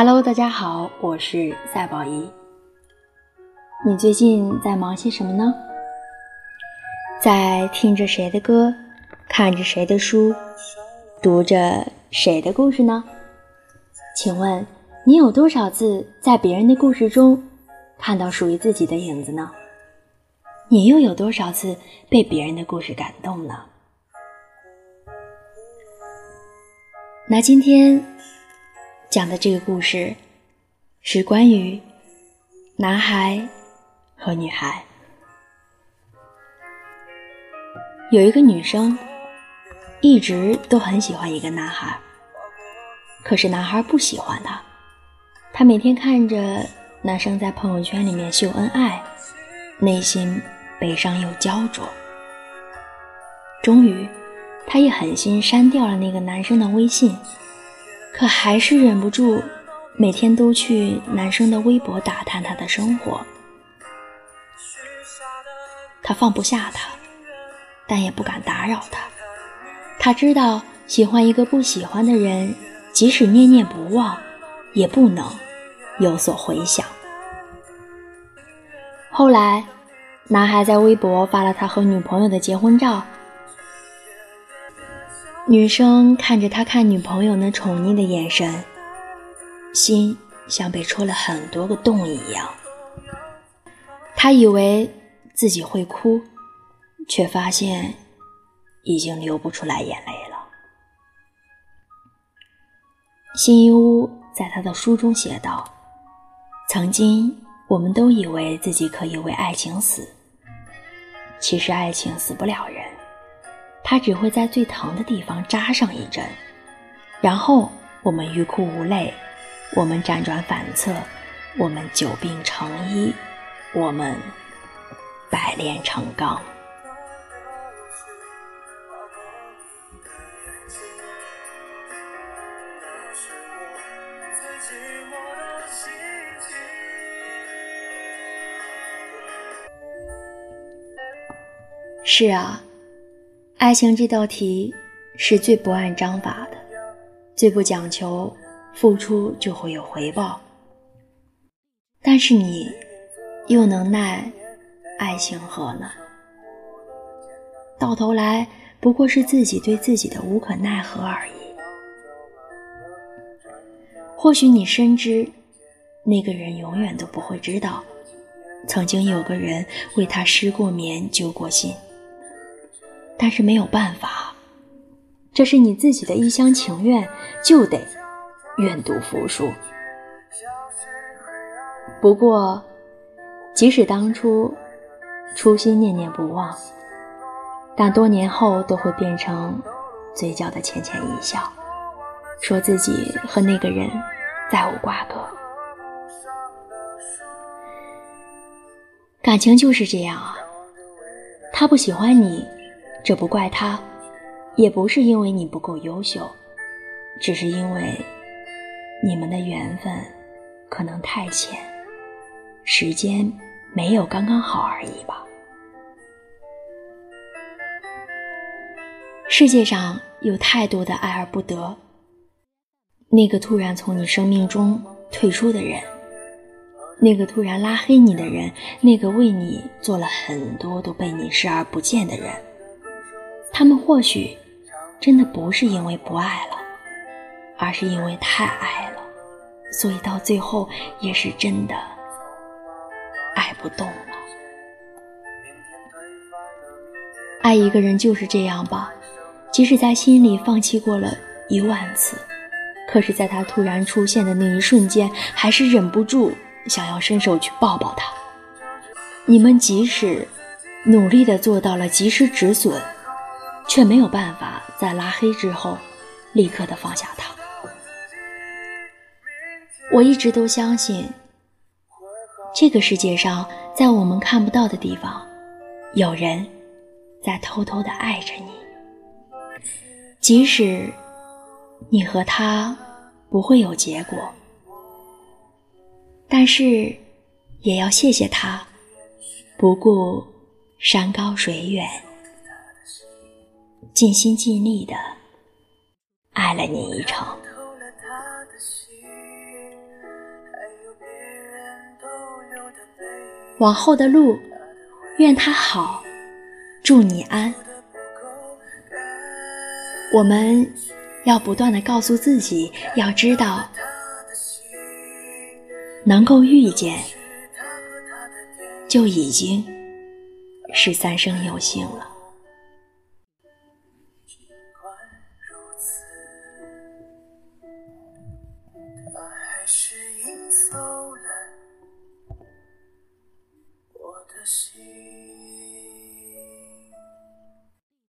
Hello，大家好，我是赛宝仪。你最近在忙些什么呢？在听着谁的歌，看着谁的书，读着谁的故事呢？请问你有多少次在别人的故事中看到属于自己的影子呢？你又有多少次被别人的故事感动呢？那今天。讲的这个故事是关于男孩和女孩。有一个女生一直都很喜欢一个男孩，可是男孩不喜欢她。她每天看着男生在朋友圈里面秀恩爱，内心悲伤又焦灼。终于，她一狠心删掉了那个男生的微信。可还是忍不住，每天都去男生的微博打探他的生活。他放不下他，但也不敢打扰他。他知道，喜欢一个不喜欢的人，即使念念不忘，也不能有所回响。后来，男孩在微博发了他和女朋友的结婚照。女生看着他看女朋友那宠溺的眼神，心像被戳了很多个洞一样。她以为自己会哭，却发现已经流不出来眼泪了。辛一屋在他的书中写道：“曾经我们都以为自己可以为爱情死，其实爱情死不了人。”他只会在最疼的地方扎上一针，然后我们欲哭无泪，我们辗转反侧，我们久病成医，我们百炼成钢。是啊。爱情这道题是最不按章法的，最不讲求付出就会有回报。但是你又能奈爱情何呢？到头来不过是自己对自己的无可奈何而已。或许你深知，那个人永远都不会知道，曾经有个人为他失过眠、揪过心。但是没有办法，这是你自己的一厢情愿，就得愿赌服输。不过，即使当初初心念念不忘，但多年后都会变成嘴角的浅浅一笑，说自己和那个人再无瓜葛。感情就是这样啊，他不喜欢你。这不怪他，也不是因为你不够优秀，只是因为你们的缘分可能太浅，时间没有刚刚好而已吧。世界上有太多的爱而不得，那个突然从你生命中退出的人，那个突然拉黑你的人，那个为你做了很多都被你视而不见的人。他们或许真的不是因为不爱了，而是因为太爱了，所以到最后也是真的爱不动了。爱一个人就是这样吧，即使在心里放弃过了一万次，可是在他突然出现的那一瞬间，还是忍不住想要伸手去抱抱他。你们即使努力的做到了及时止损。却没有办法在拉黑之后立刻的放下他。我一直都相信，这个世界上，在我们看不到的地方，有人在偷偷的爱着你。即使你和他不会有结果，但是也要谢谢他，不顾山高水远。尽心尽力的爱了你一场。往后的路，愿他好，祝你安。我们要不断的告诉自己，要知道能够遇见，就已经是三生有幸了。